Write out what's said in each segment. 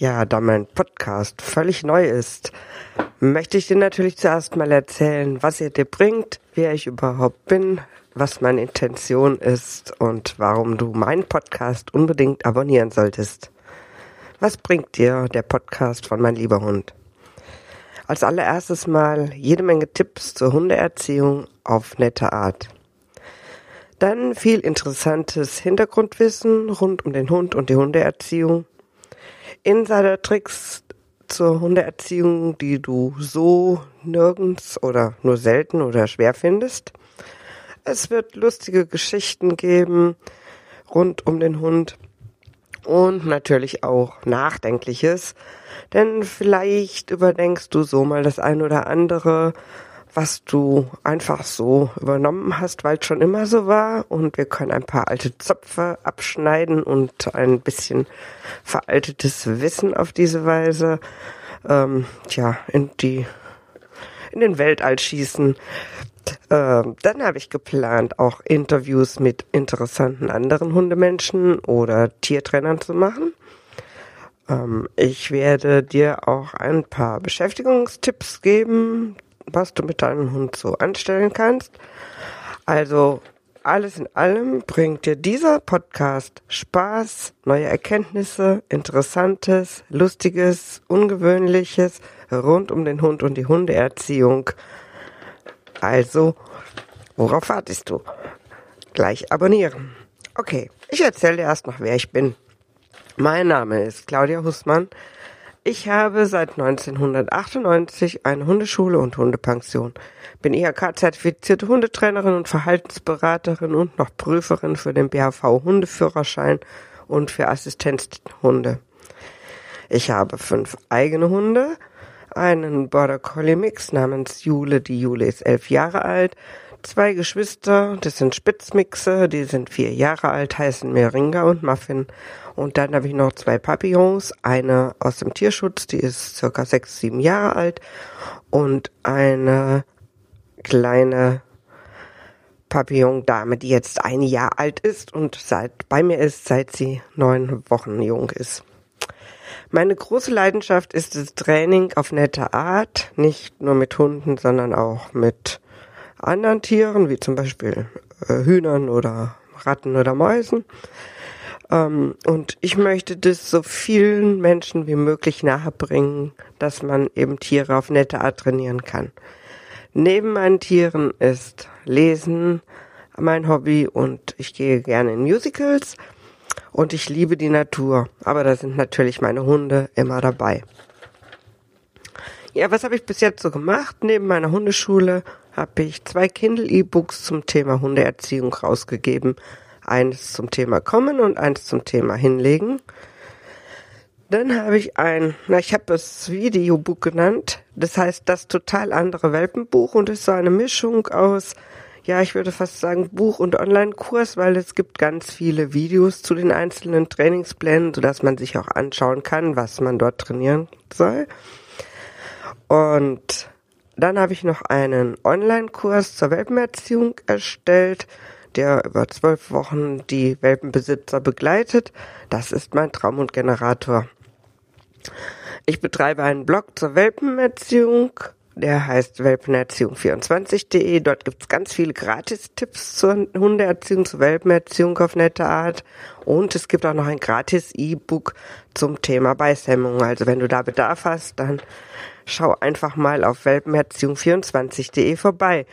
Ja, da mein Podcast völlig neu ist, möchte ich dir natürlich zuerst mal erzählen, was er dir bringt, wer ich überhaupt bin, was meine Intention ist und warum du meinen Podcast unbedingt abonnieren solltest. Was bringt dir der Podcast von Mein lieber Hund? Als allererstes mal jede Menge Tipps zur Hundeerziehung auf nette Art. Dann viel interessantes Hintergrundwissen rund um den Hund und die Hundeerziehung. Insider-Tricks zur Hundeerziehung, die du so nirgends oder nur selten oder schwer findest. Es wird lustige Geschichten geben rund um den Hund und natürlich auch Nachdenkliches, denn vielleicht überdenkst du so mal das ein oder andere, was du einfach so übernommen hast, weil es schon immer so war und wir können ein paar alte Zöpfe abschneiden und ein bisschen veraltetes Wissen auf diese Weise ähm, tja, in die in den Weltall schießen. Ähm, dann habe ich geplant, auch Interviews mit interessanten anderen Hundemenschen oder Tiertrainern zu machen. Ähm, ich werde dir auch ein paar Beschäftigungstipps geben, was du mit deinem Hund so anstellen kannst. Also alles in allem bringt dir dieser Podcast Spaß, neue Erkenntnisse, Interessantes, Lustiges, Ungewöhnliches rund um den Hund und die Hundeerziehung. Also, worauf wartest du? Gleich abonnieren. Okay, ich erzähle dir erst noch, wer ich bin. Mein Name ist Claudia Hussmann. Ich habe seit 1998 eine Hundeschule und Hundepension. Bin IHK-zertifizierte Hundetrainerin und Verhaltensberaterin und noch Prüferin für den BHV Hundeführerschein und für Assistenzhunde. Ich habe fünf eigene Hunde, einen Border Collie Mix namens Jule. Die Jule ist elf Jahre alt. Zwei Geschwister, das sind Spitzmixe, die sind vier Jahre alt, heißen Meringa und Muffin. Und dann habe ich noch zwei Papillons, eine aus dem Tierschutz, die ist circa sechs, sieben Jahre alt und eine kleine Papillon-Dame, die jetzt ein Jahr alt ist und seit bei mir ist, seit sie neun Wochen jung ist. Meine große Leidenschaft ist das Training auf nette Art, nicht nur mit Hunden, sondern auch mit anderen Tieren, wie zum Beispiel äh, Hühnern oder Ratten oder Mäusen. Ähm, und ich möchte das so vielen Menschen wie möglich nahebringen, dass man eben Tiere auf nette Art trainieren kann. Neben meinen Tieren ist Lesen mein Hobby und ich gehe gerne in Musicals und ich liebe die Natur, aber da sind natürlich meine Hunde immer dabei. Ja, was habe ich bis jetzt so gemacht? Neben meiner Hundeschule habe ich zwei Kindle-E-Books zum Thema Hundeerziehung rausgegeben. Eines zum Thema Kommen und eins zum Thema Hinlegen. Dann habe ich ein, na, ich habe das Videobuch genannt. Das heißt das total andere Welpenbuch und ist so eine Mischung aus ja, ich würde fast sagen Buch- und Online-Kurs, weil es gibt ganz viele Videos zu den einzelnen Trainingsplänen, sodass man sich auch anschauen kann, was man dort trainieren soll. Und dann habe ich noch einen Online-Kurs zur Welpenerziehung erstellt, der über zwölf Wochen die Welpenbesitzer begleitet. Das ist mein Traum und Generator. Ich betreibe einen Blog zur Welpenerziehung der heißt Welpenerziehung24.de. Dort gibt's ganz viele Gratis-Tipps zur Hundeerziehung, zur Welpenerziehung auf nette Art. Und es gibt auch noch ein gratis E-Book zum Thema Beißhemmung. Also wenn du da Bedarf hast, dann schau einfach mal auf Welpenerziehung24.de vorbei.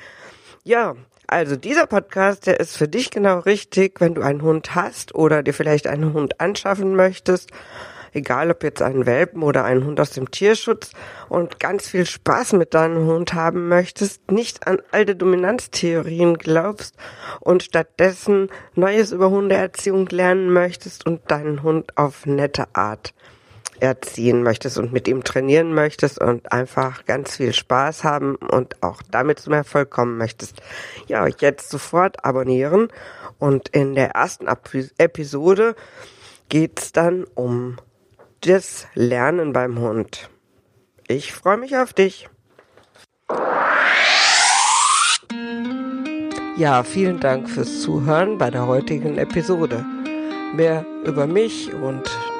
Ja, also dieser Podcast, der ist für dich genau richtig, wenn du einen Hund hast oder dir vielleicht einen Hund anschaffen möchtest egal ob jetzt einen Welpen oder einen Hund aus dem Tierschutz und ganz viel Spaß mit deinem Hund haben möchtest, nicht an alte Dominanztheorien glaubst und stattdessen Neues über Hundeerziehung lernen möchtest und deinen Hund auf nette Art erziehen möchtest und mit ihm trainieren möchtest und einfach ganz viel Spaß haben und auch damit zum Erfolg kommen möchtest, ja, jetzt sofort abonnieren und in der ersten Episode geht's dann um das Lernen beim Hund. Ich freue mich auf dich. Ja, vielen Dank fürs Zuhören bei der heutigen Episode. Mehr über mich und